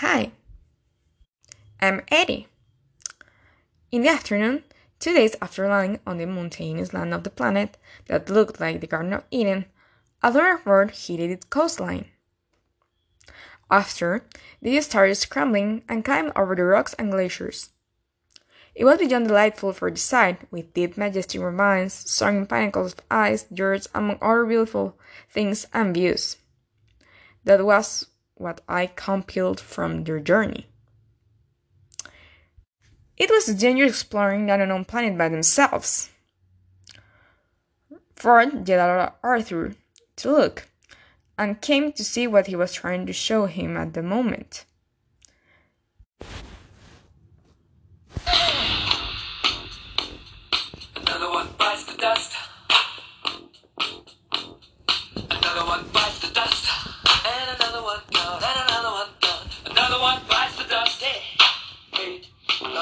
Hi, I'm Eddie. In the afternoon, two days after landing on the mountainous land of the planet that looked like the Garden of Eden, a lunar bird hit its coastline. After, they started scrambling and climbed over the rocks and glaciers. It was beyond delightful for the sight, with deep, majestic ravines, soaring pinnacles of ice, yurts, among other beautiful things and views. That was what I compiled from their journey. It was dangerous exploring that unknown planet by themselves. Ford yelled Arthur to look, and came to see what he was trying to show him at the moment.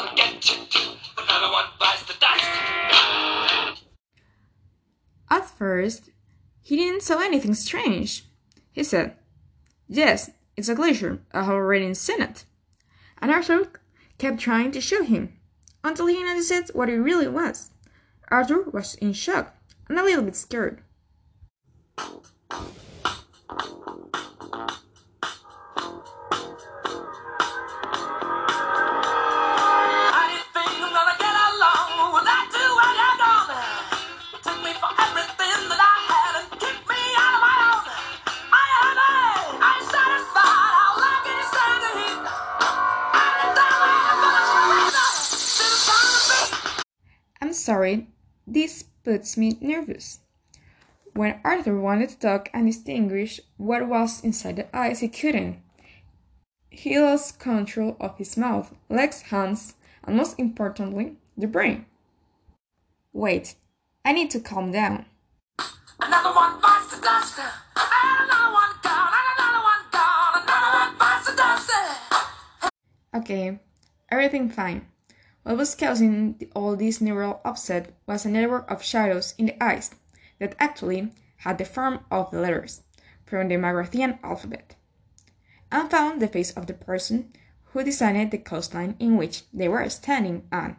Gonna get. Another one bites the dust. At first, he didn't saw anything strange. He said, Yes, it's a glacier. I have already seen it. And Arthur kept trying to show him until he noticed what it really was. Arthur was in shock and a little bit scared. Sorry, this puts me nervous. When Arthur wanted to talk and distinguish what was inside the eyes, he couldn't. He lost control of his mouth, legs, hands, and most importantly, the brain. Wait, I need to calm down. Another one bites the dust. Another one gone. Another one gone. Another one bites the dust. Okay, everything fine. What was causing all this neural upset was a network of shadows in the eyes that actually had the form of the letters from the Magrathean alphabet, and found the face of the person who designed the coastline in which they were standing on.